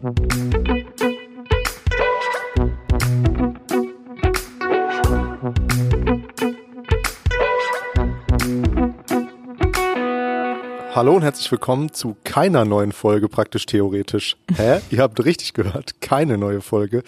Thank you. Hallo und herzlich willkommen zu keiner neuen Folge, praktisch theoretisch. Hä? Ihr habt richtig gehört, keine neue Folge.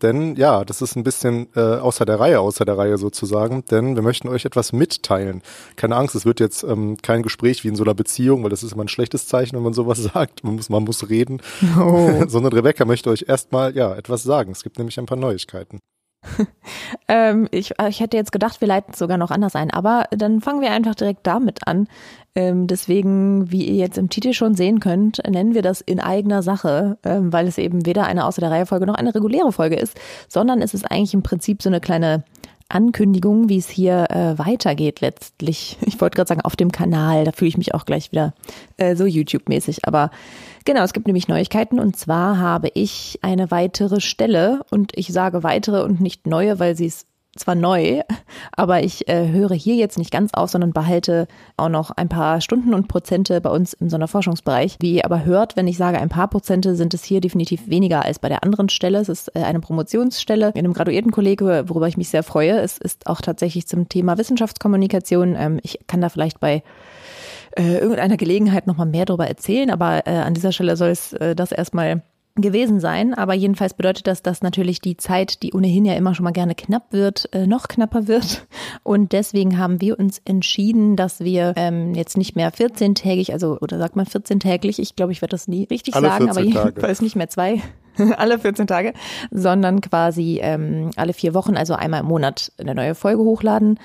Denn ja, das ist ein bisschen äh, außer der Reihe, außer der Reihe sozusagen, denn wir möchten euch etwas mitteilen. Keine Angst, es wird jetzt ähm, kein Gespräch wie in so einer Beziehung, weil das ist immer ein schlechtes Zeichen, wenn man sowas sagt. Man muss, man muss reden. Oh. Sondern Rebecca möchte euch erstmal ja etwas sagen. Es gibt nämlich ein paar Neuigkeiten. ähm, ich, ich hätte jetzt gedacht, wir leiten es sogar noch anders ein, aber dann fangen wir einfach direkt damit an. Ähm, deswegen, wie ihr jetzt im Titel schon sehen könnt, nennen wir das in eigener Sache, ähm, weil es eben weder eine außer der Reihe Folge noch eine reguläre Folge ist, sondern es ist eigentlich im Prinzip so eine kleine Ankündigung, wie es hier äh, weitergeht letztlich. Ich wollte gerade sagen, auf dem Kanal, da fühle ich mich auch gleich wieder äh, so YouTube-mäßig. Aber genau, es gibt nämlich Neuigkeiten und zwar habe ich eine weitere Stelle und ich sage weitere und nicht neue, weil sie ist zwar neu, aber ich äh, höre hier jetzt nicht ganz auf, sondern behalte auch noch ein paar Stunden und Prozente bei uns im Sonderforschungsbereich. Wie ihr aber hört, wenn ich sage ein paar Prozente, sind es hier definitiv weniger als bei der anderen Stelle. Es ist äh, eine Promotionsstelle in einem Graduiertenkollege, worüber ich mich sehr freue. Es ist auch tatsächlich zum Thema Wissenschaftskommunikation. Ähm, ich kann da vielleicht bei äh, irgendeiner Gelegenheit nochmal mehr darüber erzählen, aber äh, an dieser Stelle soll es äh, das erstmal gewesen sein. Aber jedenfalls bedeutet das, dass natürlich die Zeit, die ohnehin ja immer schon mal gerne knapp wird, äh, noch knapper wird. Und deswegen haben wir uns entschieden, dass wir ähm, jetzt nicht mehr 14-tägig, also oder sagt man 14-täglich, ich glaube, ich werde das nie richtig alle sagen, aber Tage. jedenfalls nicht mehr zwei, alle 14 Tage, sondern quasi ähm, alle vier Wochen, also einmal im Monat eine neue Folge hochladen.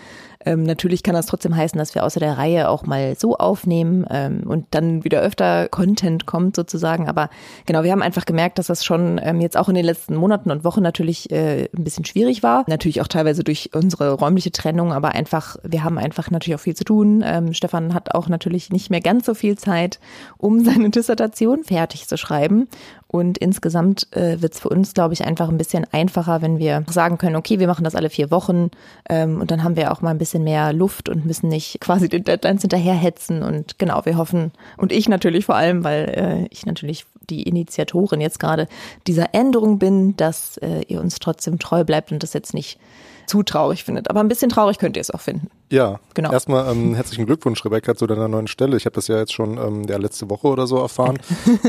Ähm, natürlich kann das trotzdem heißen, dass wir außer der Reihe auch mal so aufnehmen ähm, und dann wieder öfter Content kommt sozusagen. Aber genau, wir haben einfach gemerkt, dass das schon ähm, jetzt auch in den letzten Monaten und Wochen natürlich äh, ein bisschen schwierig war. Natürlich auch teilweise durch unsere räumliche Trennung, aber einfach, wir haben einfach natürlich auch viel zu tun. Ähm, Stefan hat auch natürlich nicht mehr ganz so viel Zeit, um seine Dissertation fertig zu schreiben. Und insgesamt äh, wird es für uns, glaube ich, einfach ein bisschen einfacher, wenn wir sagen können, okay, wir machen das alle vier Wochen ähm, und dann haben wir auch mal ein bisschen mehr Luft und müssen nicht quasi den Deadlines hinterherhetzen. Und genau, wir hoffen, und ich natürlich vor allem, weil äh, ich natürlich die Initiatorin jetzt gerade dieser Änderung bin, dass äh, ihr uns trotzdem treu bleibt und das jetzt nicht zu traurig findet. Aber ein bisschen traurig könnt ihr es auch finden. Ja, genau. Erstmal ähm, herzlichen Glückwunsch, Rebecca, zu deiner neuen Stelle. Ich habe das ja jetzt schon ähm, ja, letzte Woche oder so erfahren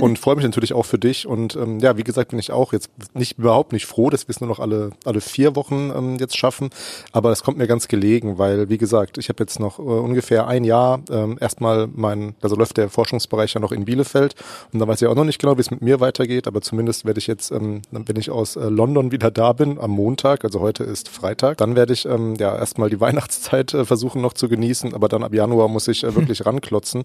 und freue mich natürlich auch für dich. Und ähm, ja, wie gesagt, bin ich auch jetzt nicht überhaupt nicht froh, dass wir es nur noch alle alle vier Wochen ähm, jetzt schaffen. Aber es kommt mir ganz gelegen, weil wie gesagt, ich habe jetzt noch äh, ungefähr ein Jahr ähm, erstmal mein, also läuft der Forschungsbereich ja noch in Bielefeld und da weiß ich auch noch nicht genau, wie es mit mir weitergeht. Aber zumindest werde ich jetzt, ähm, wenn ich aus äh, London wieder da bin am Montag, also heute ist Freitag, dann werde ich ähm, ja erstmal die Weihnachtszeit äh, versuchen noch zu genießen, aber dann ab Januar muss ich äh, wirklich ranklotzen.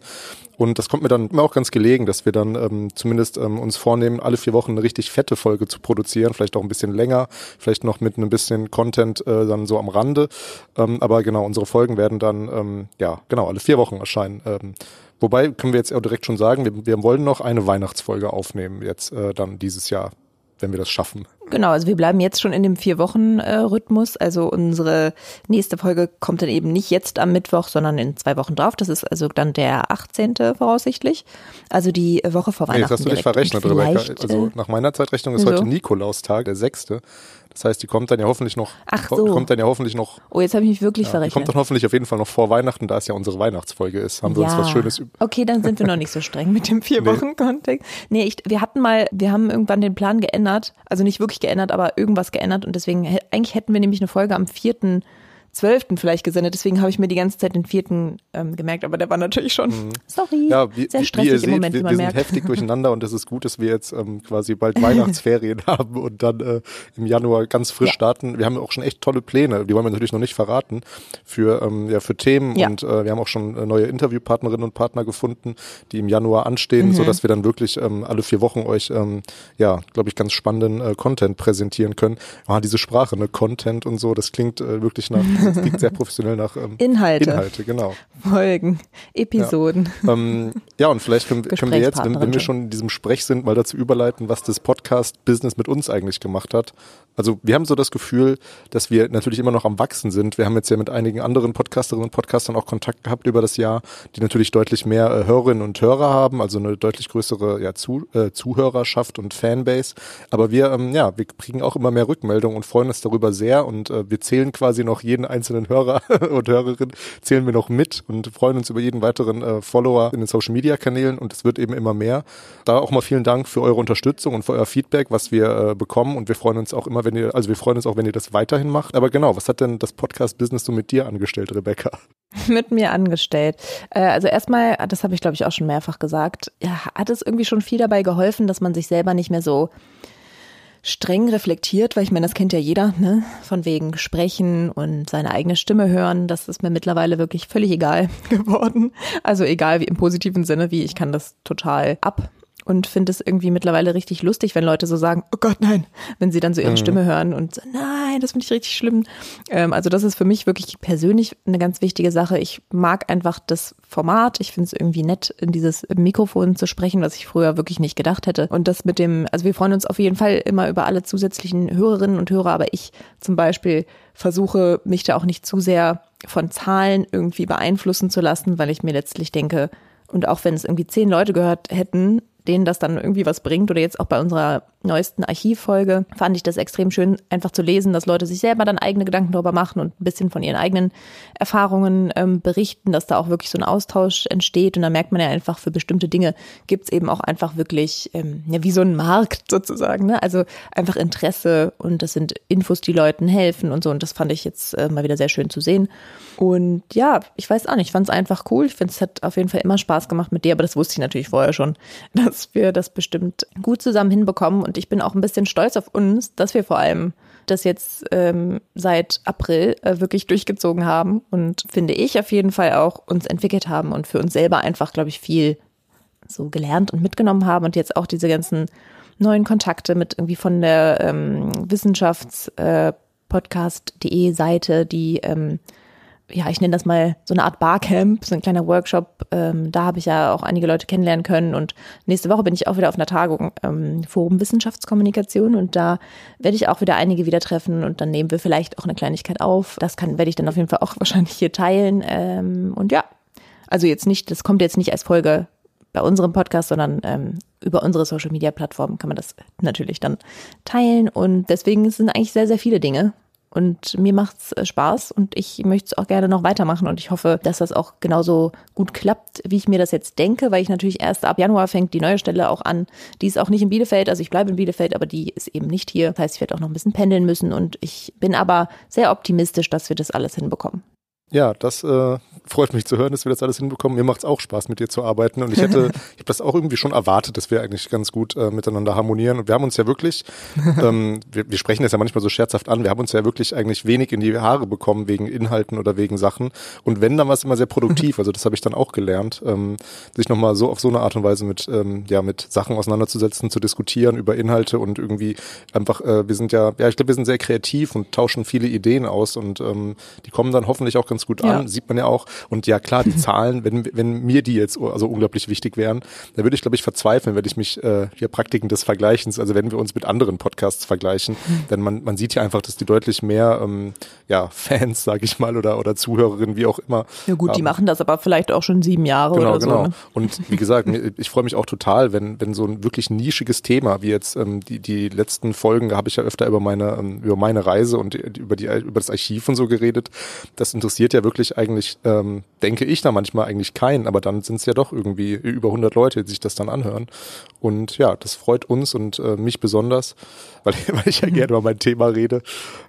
Und das kommt mir dann immer auch ganz gelegen, dass wir dann ähm, zumindest ähm, uns vornehmen, alle vier Wochen eine richtig fette Folge zu produzieren, vielleicht auch ein bisschen länger, vielleicht noch mit ein bisschen Content äh, dann so am Rande. Ähm, aber genau, unsere Folgen werden dann, ähm, ja, genau, alle vier Wochen erscheinen. Ähm, Wobei können wir jetzt auch direkt schon sagen, wir, wir wollen noch eine Weihnachtsfolge aufnehmen jetzt äh, dann dieses Jahr wenn wir das schaffen. Genau, also wir bleiben jetzt schon in dem Vier-Wochen-Rhythmus. Also unsere nächste Folge kommt dann eben nicht jetzt am Mittwoch, sondern in zwei Wochen drauf. Das ist also dann der 18. voraussichtlich. Also die Woche vor Weihnachten. Nee, jetzt hast du dich verrechnet, Rebecca. Also äh, nach meiner Zeitrechnung ist so. heute Nikolaustag, der 6. Das heißt, die kommt dann ja hoffentlich noch. Ach so. Kommt dann ja hoffentlich noch. Oh, jetzt habe ich mich wirklich ja, verrechnet. Die kommt dann hoffentlich auf jeden Fall noch vor Weihnachten, da es ja unsere Weihnachtsfolge ist. Haben wir ja. uns was Schönes Okay, dann sind wir noch nicht so streng mit dem vier Wochen Kontext. Nee, ich, wir hatten mal, wir haben irgendwann den Plan geändert, also nicht wirklich geändert, aber irgendwas geändert. Und deswegen eigentlich hätten wir nämlich eine Folge am vierten zwölften vielleicht gesendet. Deswegen habe ich mir die ganze Zeit den vierten ähm, gemerkt, aber der war natürlich schon, mhm. sorry, ja, wie, sehr stressig wie ihr seht, im Moment, wir, wir sind heftig durcheinander und es ist gut, dass wir jetzt ähm, quasi bald Weihnachtsferien haben und dann äh, im Januar ganz frisch ja. starten. Wir haben auch schon echt tolle Pläne, die wollen wir natürlich noch nicht verraten, für, ähm, ja, für Themen ja. und äh, wir haben auch schon äh, neue Interviewpartnerinnen und Partner gefunden, die im Januar anstehen, mhm. so dass wir dann wirklich ähm, alle vier Wochen euch, ähm, ja, glaube ich, ganz spannenden äh, Content präsentieren können. Ah, diese Sprache, ne, Content und so, das klingt äh, wirklich nach es klingt sehr professionell nach ähm, Inhalte. Inhalte, genau. Folgen, Episoden. Ja, ähm, ja und vielleicht können, können wir jetzt, wenn, wenn wir schon in diesem Sprech sind, mal dazu überleiten, was das Podcast-Business mit uns eigentlich gemacht hat. Also wir haben so das Gefühl, dass wir natürlich immer noch am Wachsen sind. Wir haben jetzt ja mit einigen anderen Podcasterinnen und Podcastern auch Kontakt gehabt über das Jahr, die natürlich deutlich mehr äh, Hörerinnen und Hörer haben, also eine deutlich größere ja, zu, äh, Zuhörerschaft und Fanbase. Aber wir, ähm, ja, wir kriegen auch immer mehr Rückmeldungen und freuen uns darüber sehr und äh, wir zählen quasi noch jeden einzelnen Hörer und Hörerin, zählen wir noch mit und freuen uns über jeden weiteren äh, Follower in den Social Media Kanälen und es wird eben immer mehr. Da auch mal vielen Dank für eure Unterstützung und für euer Feedback, was wir äh, bekommen und wir freuen uns auch immer, wenn ihr, also wir freuen uns auch, wenn ihr das weiterhin macht. Aber genau, was hat denn das Podcast-Business so mit dir angestellt, Rebecca? mit mir angestellt. Äh, also erstmal, das habe ich glaube ich auch schon mehrfach gesagt, ja, hat es irgendwie schon viel dabei geholfen, dass man sich selber nicht mehr so streng reflektiert, weil ich meine, das kennt ja jeder, ne? Von wegen Sprechen und seine eigene Stimme hören. Das ist mir mittlerweile wirklich völlig egal geworden. Also egal wie im positiven Sinne, wie ich kann das total ab und finde es irgendwie mittlerweile richtig lustig, wenn Leute so sagen, oh Gott, nein, wenn sie dann so ihre mhm. Stimme hören und so, nein, das finde ich richtig schlimm. Ähm, also das ist für mich wirklich persönlich eine ganz wichtige Sache. Ich mag einfach das Format. Ich finde es irgendwie nett, in dieses Mikrofon zu sprechen, was ich früher wirklich nicht gedacht hätte. Und das mit dem, also wir freuen uns auf jeden Fall immer über alle zusätzlichen Hörerinnen und Hörer, aber ich zum Beispiel versuche mich da auch nicht zu sehr von Zahlen irgendwie beeinflussen zu lassen, weil ich mir letztlich denke, und auch wenn es irgendwie zehn Leute gehört hätten, denen das dann irgendwie was bringt. Oder jetzt auch bei unserer neuesten Archivfolge fand ich das extrem schön, einfach zu lesen, dass Leute sich selber dann eigene Gedanken darüber machen und ein bisschen von ihren eigenen Erfahrungen ähm, berichten, dass da auch wirklich so ein Austausch entsteht. Und da merkt man ja einfach, für bestimmte Dinge gibt es eben auch einfach wirklich, ähm, ja, wie so ein Markt sozusagen. Ne? Also einfach Interesse und das sind Infos, die Leuten helfen und so. Und das fand ich jetzt äh, mal wieder sehr schön zu sehen. Und ja, ich weiß auch nicht, ich fand es einfach cool. Ich finde, es hat auf jeden Fall immer Spaß gemacht mit dir, aber das wusste ich natürlich vorher schon, dass wir das bestimmt gut zusammen hinbekommen. Und ich bin auch ein bisschen stolz auf uns, dass wir vor allem das jetzt ähm, seit April äh, wirklich durchgezogen haben und finde ich auf jeden Fall auch uns entwickelt haben und für uns selber einfach, glaube ich, viel so gelernt und mitgenommen haben und jetzt auch diese ganzen neuen Kontakte mit irgendwie von der ähm, Wissenschaftspodcast.de äh, Seite, die ähm, ja, ich nenne das mal so eine Art Barcamp, so ein kleiner Workshop. Ähm, da habe ich ja auch einige Leute kennenlernen können. Und nächste Woche bin ich auch wieder auf einer Tagung, ähm, Forum Wissenschaftskommunikation. Und da werde ich auch wieder einige wieder treffen und dann nehmen wir vielleicht auch eine Kleinigkeit auf. Das kann, werde ich dann auf jeden Fall auch wahrscheinlich hier teilen. Ähm, und ja, also jetzt nicht, das kommt jetzt nicht als Folge bei unserem Podcast, sondern ähm, über unsere Social Media Plattformen kann man das natürlich dann teilen. Und deswegen sind eigentlich sehr, sehr viele Dinge, und mir macht's äh, Spaß und ich möchte es auch gerne noch weitermachen und ich hoffe, dass das auch genauso gut klappt, wie ich mir das jetzt denke, weil ich natürlich erst ab Januar fängt die neue Stelle auch an. Die ist auch nicht in Bielefeld, also ich bleibe in Bielefeld, aber die ist eben nicht hier. Das heißt, ich werde auch noch ein bisschen pendeln müssen und ich bin aber sehr optimistisch, dass wir das alles hinbekommen. Ja, das äh, freut mich zu hören, dass wir das alles hinbekommen. Mir macht es auch Spaß, mit dir zu arbeiten. Und ich hätte, ich habe das auch irgendwie schon erwartet, dass wir eigentlich ganz gut äh, miteinander harmonieren. Und wir haben uns ja wirklich, ähm, wir, wir sprechen das ja manchmal so scherzhaft an, wir haben uns ja wirklich eigentlich wenig in die Haare bekommen wegen Inhalten oder wegen Sachen. Und wenn, dann war es immer sehr produktiv. Also das habe ich dann auch gelernt, ähm, sich nochmal so auf so eine Art und Weise mit, ähm, ja, mit Sachen auseinanderzusetzen, zu diskutieren über Inhalte und irgendwie einfach, äh, wir sind ja, ja, ich glaube, wir sind sehr kreativ und tauschen viele Ideen aus und ähm, die kommen dann hoffentlich auch ganz gut an, ja. sieht man ja auch. Und ja, klar, die Zahlen, wenn, wenn mir die jetzt also unglaublich wichtig wären, da würde ich, glaube ich, verzweifeln, wenn ich mich äh, hier Praktiken des Vergleichens, also wenn wir uns mit anderen Podcasts vergleichen, mhm. denn man, man sieht ja einfach, dass die deutlich mehr ähm, ja, Fans, sage ich mal, oder, oder Zuhörerinnen, wie auch immer. Ja gut, ähm, die machen das aber vielleicht auch schon sieben Jahre genau, oder so. Genau. Ne? Und wie gesagt, ich freue mich auch total, wenn, wenn so ein wirklich nischiges Thema, wie jetzt ähm, die, die letzten Folgen, da habe ich ja öfter über meine, ähm, über meine Reise und über die über das Archiv und so geredet. Das interessiert ja wirklich eigentlich, ähm, denke ich da manchmal eigentlich keinen, aber dann sind es ja doch irgendwie über 100 Leute, die sich das dann anhören. Und ja, das freut uns und äh, mich besonders, weil, weil ich ja gerne über mein Thema rede.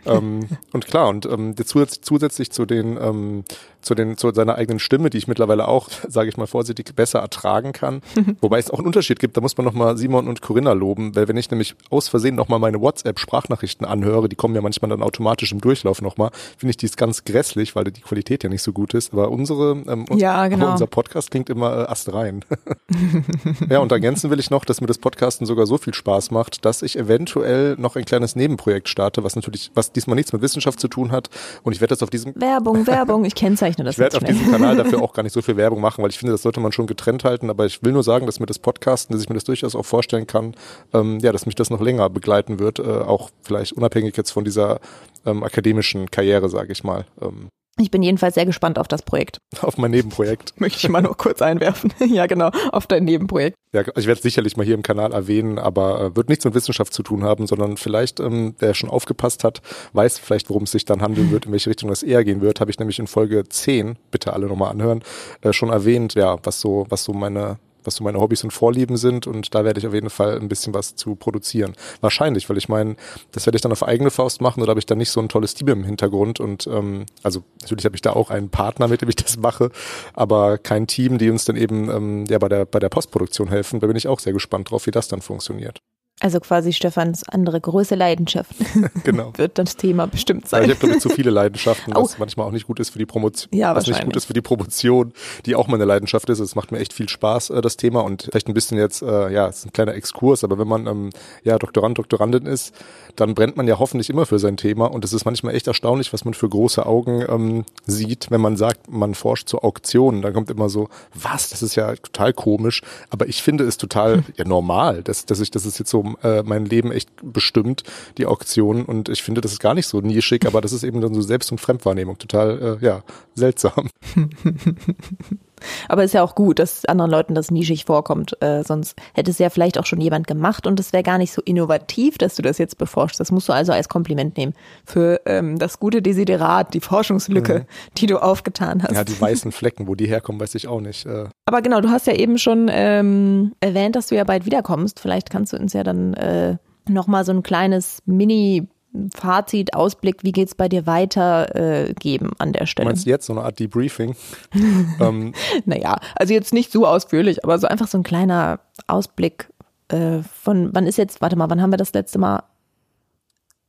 ähm, und klar, und ähm, zusätzlich, zusätzlich zu den ähm, zu den zu seiner eigenen Stimme, die ich mittlerweile auch, sage ich mal vorsichtig, besser ertragen kann. Wobei es auch einen Unterschied gibt. Da muss man noch mal Simon und Corinna loben, weil wenn ich nämlich aus Versehen noch mal meine WhatsApp-Sprachnachrichten anhöre, die kommen ja manchmal dann automatisch im Durchlauf noch mal, finde ich dies ganz grässlich, weil die Qualität ja nicht so gut ist. Aber unsere, ähm, ja, genau. unser Podcast klingt immer äh, astrein. ja, und ergänzen will ich noch, dass mir das Podcasten sogar so viel Spaß macht, dass ich eventuell noch ein kleines Nebenprojekt starte, was natürlich, was diesmal nichts mit Wissenschaft zu tun hat. Und ich werde das auf diesem Werbung, Werbung, ich kennzeichne das. Ich werde auf diesem Kanal dafür auch gar nicht so viel Werbung machen, weil ich finde, das sollte man schon getrennt halten. Aber ich will nur sagen, dass mir das Podcasten, dass ich mir das durchaus auch vorstellen kann, ähm, ja, dass mich das noch länger begleiten wird, äh, auch vielleicht unabhängig jetzt von dieser ähm, akademischen Karriere, sage ich mal. Ähm, ich bin jedenfalls sehr gespannt auf das Projekt. Auf mein Nebenprojekt. Möchte ich mal nur kurz einwerfen. ja, genau, auf dein Nebenprojekt. Ja, ich werde es sicherlich mal hier im Kanal erwähnen, aber äh, wird nichts mit Wissenschaft zu tun haben, sondern vielleicht, ähm, wer schon aufgepasst hat, weiß vielleicht, worum es sich dann handeln wird, in welche Richtung das eher gehen wird, habe ich nämlich in Folge 10, bitte alle nochmal anhören, äh, schon erwähnt, ja, was so, was so meine was so meine Hobbys und Vorlieben sind und da werde ich auf jeden Fall ein bisschen was zu produzieren. Wahrscheinlich, weil ich meine, das werde ich dann auf eigene Faust machen oder habe ich dann nicht so ein tolles Team im Hintergrund und ähm, also natürlich habe ich da auch einen Partner, mit dem ich das mache, aber kein Team, die uns dann eben ähm, ja bei der bei der Postproduktion helfen. Da bin ich auch sehr gespannt drauf, wie das dann funktioniert. Also quasi Stefans andere große Leidenschaft. genau. Wird das Thema bestimmt sein. Ja, ich habe, glaube ich, zu viele Leidenschaften, was oh. manchmal auch nicht gut ist für die Promotion. Ja, was nicht gut ist für die Promotion, die auch meine Leidenschaft ist. Es macht mir echt viel Spaß, äh, das Thema. Und vielleicht ein bisschen jetzt, äh, ja, es ist ein kleiner Exkurs, aber wenn man ähm, ja Doktorand, Doktorandin ist, dann brennt man ja hoffentlich immer für sein Thema. Und es ist manchmal echt erstaunlich, was man für große Augen ähm, sieht, wenn man sagt, man forscht zu Auktionen. Da kommt immer so, was, das ist ja total komisch. Aber ich finde es total hm. ja, normal, dass, dass ich, das ist jetzt so äh, mein Leben echt bestimmt, die Auktionen. Und ich finde, das ist gar nicht so nischig, aber das ist eben dann so Selbst- und Fremdwahrnehmung. Total, äh, ja, seltsam. Aber ist ja auch gut, dass anderen Leuten das nischig vorkommt. Äh, sonst hätte es ja vielleicht auch schon jemand gemacht und es wäre gar nicht so innovativ, dass du das jetzt beforschst. Das musst du also als Kompliment nehmen für ähm, das gute Desiderat, die Forschungslücke, mhm. die du aufgetan hast. Ja, die weißen Flecken, wo die herkommen, weiß ich auch nicht. Äh. Aber genau, du hast ja eben schon ähm, erwähnt, dass du ja bald wiederkommst. Vielleicht kannst du uns ja dann äh, nochmal so ein kleines Mini- Fazit, Ausblick, wie geht es bei dir weiter äh, geben an der Stelle? Meinst du jetzt so eine Art Debriefing? ähm. Naja, also jetzt nicht so ausführlich, aber so einfach so ein kleiner Ausblick äh, von, wann ist jetzt, warte mal, wann haben wir das letzte Mal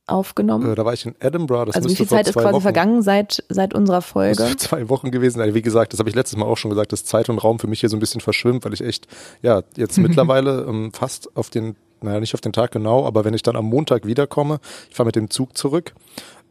aufgenommen? Äh, da war ich in Edinburgh. Das also wie viel Zeit ist quasi Wochen, vergangen seit, seit unserer Folge? Das zwei Wochen gewesen. Also wie gesagt, das habe ich letztes Mal auch schon gesagt, dass Zeit und Raum für mich hier so ein bisschen verschwimmt, weil ich echt, ja, jetzt mittlerweile ähm, fast auf den naja, nicht auf den Tag genau, aber wenn ich dann am Montag wiederkomme, ich fahre mit dem Zug zurück,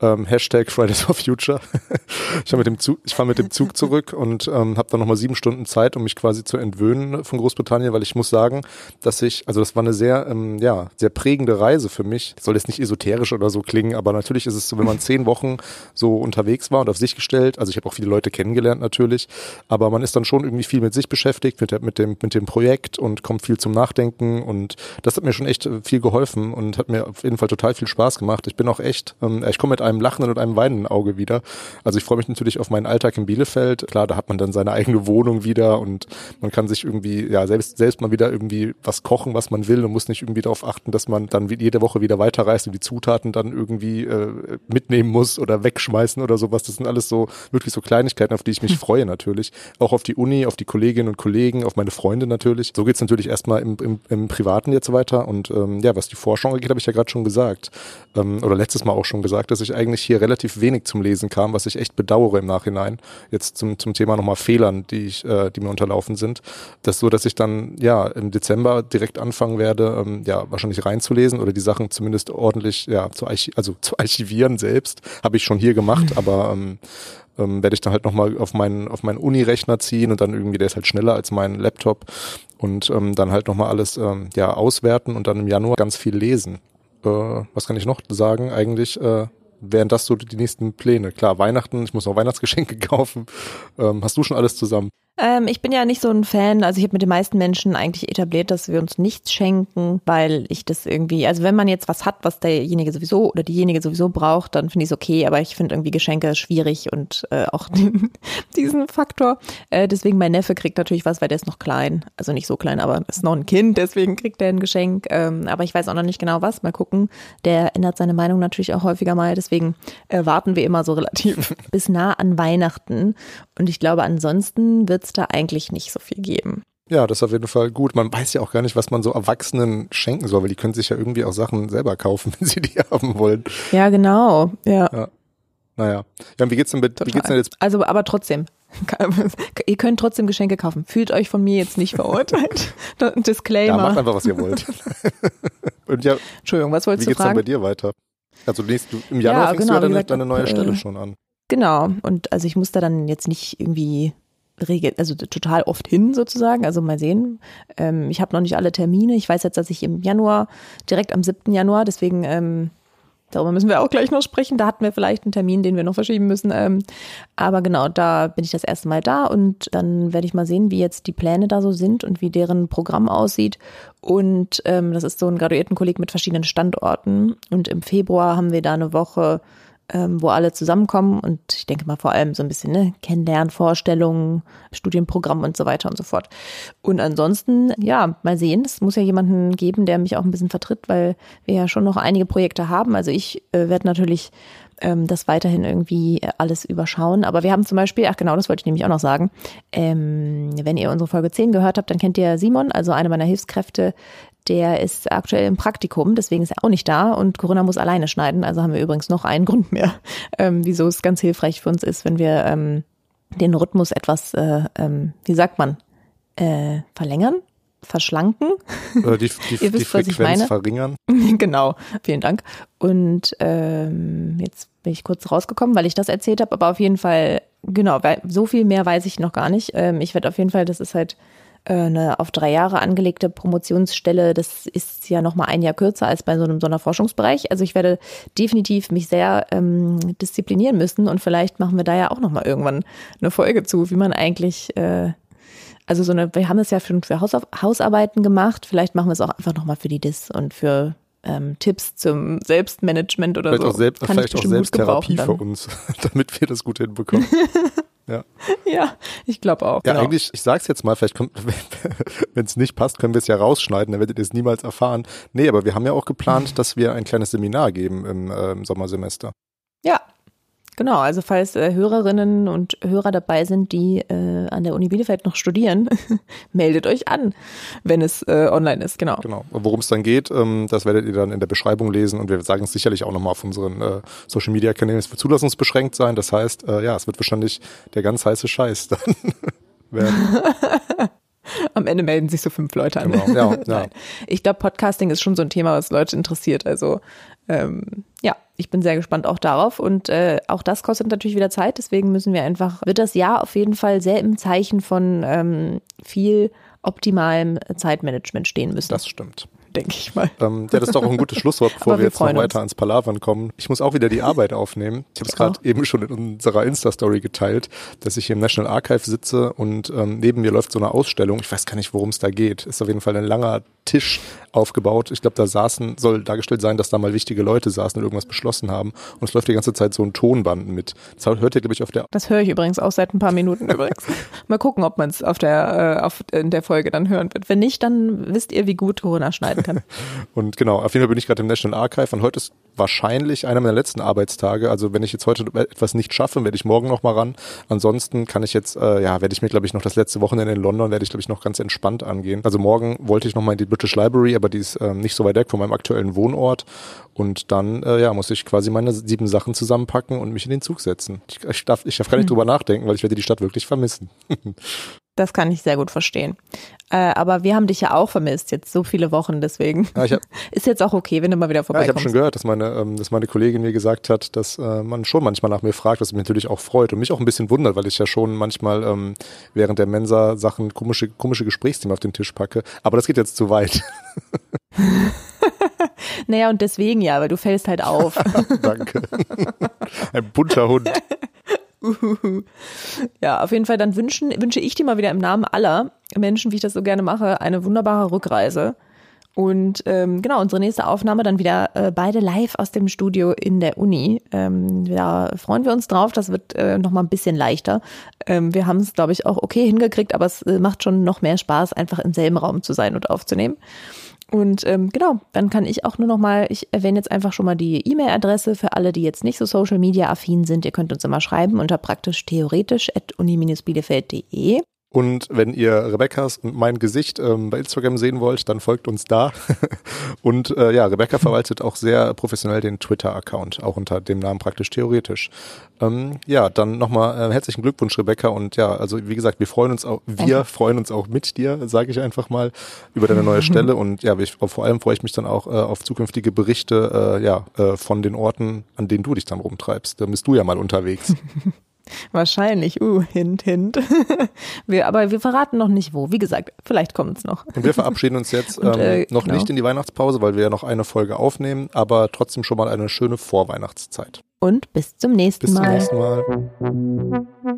ähm, Hashtag Fridays for Future. ich fahre mit dem Zug, ich fahre mit dem Zug zurück und ähm, habe dann nochmal sieben Stunden Zeit, um mich quasi zu entwöhnen von Großbritannien, weil ich muss sagen, dass ich, also das war eine sehr, ähm, ja, sehr prägende Reise für mich. Das soll jetzt nicht esoterisch oder so klingen, aber natürlich ist es so, wenn man zehn Wochen so unterwegs war und auf sich gestellt, also ich habe auch viele Leute kennengelernt natürlich, aber man ist dann schon irgendwie viel mit sich beschäftigt, mit, mit, dem, mit dem Projekt und kommt viel zum Nachdenken und das hat mir schon echt äh, viel geholfen und hat mir auf jeden Fall total viel Spaß gemacht. Ich bin auch echt, ähm, ich komme mit einem lachenden und einem weinenden Auge wieder. Also ich freue mich natürlich auf meinen Alltag in Bielefeld. Klar, da hat man dann seine eigene Wohnung wieder und man kann sich irgendwie, ja, selbst, selbst mal wieder irgendwie was kochen, was man will und muss nicht irgendwie darauf achten, dass man dann jede Woche wieder weiterreist und die Zutaten dann irgendwie äh, mitnehmen muss oder wegschmeißen oder sowas. Das sind alles so wirklich so Kleinigkeiten, auf die ich mich freue natürlich. Auch auf die Uni, auf die Kolleginnen und Kollegen, auf meine Freunde natürlich. So geht's natürlich erstmal im, im, im Privaten jetzt weiter. Und ähm, ja, was die Forschung angeht, habe ich ja gerade schon gesagt. Ähm, oder letztes Mal auch schon gesagt, dass ich eigentlich hier relativ wenig zum Lesen kam, was ich echt bedauere im Nachhinein. Jetzt zum, zum Thema nochmal Fehlern, die ich, äh, die mir unterlaufen sind. Das so, dass ich dann ja im Dezember direkt anfangen werde, ähm, ja, wahrscheinlich reinzulesen oder die Sachen zumindest ordentlich, ja, zu archi also zu archivieren selbst. Habe ich schon hier gemacht, aber ähm, ähm, werde ich dann halt nochmal auf meinen, auf meinen Uni-Rechner ziehen und dann irgendwie, der ist halt schneller als mein Laptop und ähm, dann halt nochmal alles ähm, ja, auswerten und dann im Januar ganz viel lesen. Äh, was kann ich noch sagen? Eigentlich äh, wären das so die nächsten Pläne. Klar, Weihnachten, ich muss noch Weihnachtsgeschenke kaufen. Ähm, hast du schon alles zusammen? Ähm, ich bin ja nicht so ein Fan, also ich habe mit den meisten Menschen eigentlich etabliert, dass wir uns nichts schenken, weil ich das irgendwie, also wenn man jetzt was hat, was derjenige sowieso oder diejenige sowieso braucht, dann finde ich es okay, aber ich finde irgendwie Geschenke schwierig und äh, auch den, diesen Faktor. Äh, deswegen mein Neffe kriegt natürlich was, weil der ist noch klein, also nicht so klein, aber ist noch ein Kind, deswegen kriegt er ein Geschenk. Ähm, aber ich weiß auch noch nicht genau was, mal gucken. Der ändert seine Meinung natürlich auch häufiger mal, deswegen äh, warten wir immer so relativ bis nah an Weihnachten und ich glaube ansonsten wird es da eigentlich nicht so viel geben. Ja, das ist auf jeden Fall gut. Man weiß ja auch gar nicht, was man so Erwachsenen schenken soll, weil die können sich ja irgendwie auch Sachen selber kaufen, wenn sie die haben wollen. Ja, genau. Ja. ja. Naja. Ja, und wie geht's denn mit, Total. wie geht's denn jetzt? Also, aber trotzdem. ihr könnt trotzdem Geschenke kaufen. Fühlt euch von mir jetzt nicht verurteilt. Disclaimer. Ja, macht einfach, was ihr wollt. und ja, Entschuldigung, was wolltest du fragen? Wie geht's dann bei dir weiter? Also nächst, du, im Januar ja, fängst genau, du ja deine, deine neue Stelle äh, schon an. Genau. Und also ich muss da dann jetzt nicht irgendwie also total oft hin sozusagen. Also mal sehen. Ähm, ich habe noch nicht alle Termine. Ich weiß jetzt, dass ich im Januar, direkt am 7. Januar, deswegen ähm, darüber müssen wir auch gleich noch sprechen. Da hatten wir vielleicht einen Termin, den wir noch verschieben müssen. Ähm, aber genau, da bin ich das erste Mal da und dann werde ich mal sehen, wie jetzt die Pläne da so sind und wie deren Programm aussieht. Und ähm, das ist so ein Graduiertenkolleg mit verschiedenen Standorten. Und im Februar haben wir da eine Woche ähm, wo alle zusammenkommen und ich denke mal vor allem so ein bisschen ne, Kennenlernen, Vorstellungen, Studienprogramm und so weiter und so fort. Und ansonsten, ja, mal sehen, es muss ja jemanden geben, der mich auch ein bisschen vertritt, weil wir ja schon noch einige Projekte haben. Also ich äh, werde natürlich ähm, das weiterhin irgendwie äh, alles überschauen. Aber wir haben zum Beispiel, ach genau, das wollte ich nämlich auch noch sagen, ähm, wenn ihr unsere Folge 10 gehört habt, dann kennt ihr Simon, also eine meiner Hilfskräfte, der ist aktuell im Praktikum, deswegen ist er auch nicht da und Corinna muss alleine schneiden. Also haben wir übrigens noch einen Grund mehr, ähm, wieso es ganz hilfreich für uns ist, wenn wir ähm, den Rhythmus etwas, äh, ähm, wie sagt man, äh, verlängern, verschlanken. Oder die, die, Ihr wisst, die Frequenz verringern. genau, vielen Dank. Und ähm, jetzt bin ich kurz rausgekommen, weil ich das erzählt habe, aber auf jeden Fall, genau, weil so viel mehr weiß ich noch gar nicht. Ähm, ich werde auf jeden Fall, das ist halt äh, eine auf drei Jahre angelegte Promotionsstelle, das ist ja noch mal ein Jahr kürzer als bei so einem Sonderforschungsbereich. Also ich werde definitiv mich sehr ähm, disziplinieren müssen und vielleicht machen wir da ja auch noch mal irgendwann eine Folge zu, wie man eigentlich äh, also so eine, wir haben es ja schon für Hausarbeiten gemacht, vielleicht machen wir es auch einfach noch mal für die DIS und für ähm, Tipps zum Selbstmanagement oder vielleicht so. Auch selbst, vielleicht auch Selbsttherapie für uns, damit wir das gut hinbekommen. Ja, ja ich glaube auch. Ja, genau. eigentlich, ich sag's jetzt mal, vielleicht kommt, wenn es nicht passt, können wir es ja rausschneiden, dann werdet ihr es niemals erfahren. Nee, aber wir haben ja auch geplant, dass wir ein kleines Seminar geben im, äh, im Sommersemester. Ja, Genau, also falls äh, Hörerinnen und Hörer dabei sind, die äh, an der Uni Bielefeld noch studieren, meldet euch an, wenn es äh, online ist, genau. Genau, worum es dann geht, ähm, das werdet ihr dann in der Beschreibung lesen und wir sagen es sicherlich auch nochmal auf unseren äh, Social Media Kanälen. Es wird zulassungsbeschränkt sein, das heißt, äh, ja, es wird wahrscheinlich der ganz heiße Scheiß dann werden. Am Ende melden sich so fünf Leute an. Genau, ja, ja. Ich glaube, Podcasting ist schon so ein Thema, was Leute interessiert. Also ähm, ja, ich bin sehr gespannt auch darauf. Und äh, auch das kostet natürlich wieder Zeit. Deswegen müssen wir einfach, wird das Jahr auf jeden Fall sehr im Zeichen von ähm, viel optimalem Zeitmanagement stehen müssen. Das stimmt denke ich mal. Ähm, ja, das ist doch ein gutes Schlusswort, bevor wir, jetzt noch weiter ans Palavern kommen. Ich muss auch wieder die Arbeit aufnehmen. Ich habe es gerade eben schon in unserer Insta-Story geteilt, dass ich hier im National Archive sitze und ähm, neben mir läuft so eine Ausstellung. Ich weiß gar nicht, worum es da geht. Ist auf jeden Fall ein langer Tisch aufgebaut. Ich glaube, da saßen, soll dargestellt sein, dass da mal wichtige Leute saßen und irgendwas beschlossen haben. Und es läuft die ganze Zeit so ein Tonband mit. Das hört ihr, glaube ich, auf der. Das höre ich übrigens auch seit ein paar Minuten übrigens. Mal gucken, ob man es auf der, äh, auf, in der Folge dann hören wird. Wenn nicht, dann wisst ihr, wie gut Corona schneiden kann. und genau, auf jeden Fall bin ich gerade im National Archive und heute ist wahrscheinlich einer meiner letzten Arbeitstage. Also wenn ich jetzt heute etwas nicht schaffe, werde ich morgen noch mal ran. Ansonsten kann ich jetzt, äh, ja, werde ich mir, glaube ich, noch das letzte Wochenende in London, werde ich, glaube ich, noch ganz entspannt angehen. Also morgen wollte ich noch mal in die British Library, aber die ist ähm, nicht so weit weg von meinem aktuellen Wohnort. Und dann, äh, ja, muss ich quasi meine sieben Sachen zusammenpacken und mich in den Zug setzen. Ich, ich darf, ich darf gar nicht hm. drüber nachdenken, weil ich werde die Stadt wirklich vermissen. Das kann ich sehr gut verstehen. Äh, aber wir haben dich ja auch vermisst, jetzt so viele Wochen, deswegen ja, hab, ist jetzt auch okay, wenn du mal wieder vorbeikommst. Ja, ich habe schon gehört, dass meine, ähm, dass meine Kollegin mir gesagt hat, dass äh, man schon manchmal nach mir fragt, was mich natürlich auch freut und mich auch ein bisschen wundert, weil ich ja schon manchmal ähm, während der Mensa Sachen, komische, komische Gesprächsthemen auf den Tisch packe. Aber das geht jetzt zu weit. naja, und deswegen ja, weil du fällst halt auf. Danke. Ein bunter Hund. Ja, auf jeden Fall, dann wünschen, wünsche ich dir mal wieder im Namen aller Menschen, wie ich das so gerne mache, eine wunderbare Rückreise. Und ähm, genau, unsere nächste Aufnahme dann wieder äh, beide live aus dem Studio in der Uni. Ähm, da freuen wir uns drauf. Das wird äh, noch mal ein bisschen leichter. Ähm, wir haben es, glaube ich, auch okay hingekriegt, aber es äh, macht schon noch mehr Spaß, einfach im selben Raum zu sein und aufzunehmen. Und ähm, genau, dann kann ich auch nur noch mal, ich erwähne jetzt einfach schon mal die E-Mail-Adresse für alle, die jetzt nicht so Social Media affin sind. Ihr könnt uns immer schreiben unter praktisch theoretisch at uni-bielefeld.de. Und wenn ihr Rebecca's und mein Gesicht ähm, bei Instagram sehen wollt, dann folgt uns da. und äh, ja, Rebecca verwaltet auch sehr professionell den Twitter-Account, auch unter dem Namen praktisch theoretisch. Ähm, ja, dann nochmal äh, herzlichen Glückwunsch, Rebecca. Und ja, also wie gesagt, wir freuen uns auch, wir freuen uns auch mit dir, sage ich einfach mal, über deine neue Stelle. Und ja, ich, vor allem freue ich mich dann auch äh, auf zukünftige Berichte äh, ja, äh, von den Orten, an denen du dich dann rumtreibst. Da bist du ja mal unterwegs. Wahrscheinlich, uh, hint, hint. wir, aber wir verraten noch nicht wo. Wie gesagt, vielleicht kommt es noch. Und wir verabschieden uns jetzt Und, äh, ähm, noch genau. nicht in die Weihnachtspause, weil wir ja noch eine Folge aufnehmen, aber trotzdem schon mal eine schöne Vorweihnachtszeit. Und bis zum nächsten Mal. Bis zum nächsten Mal.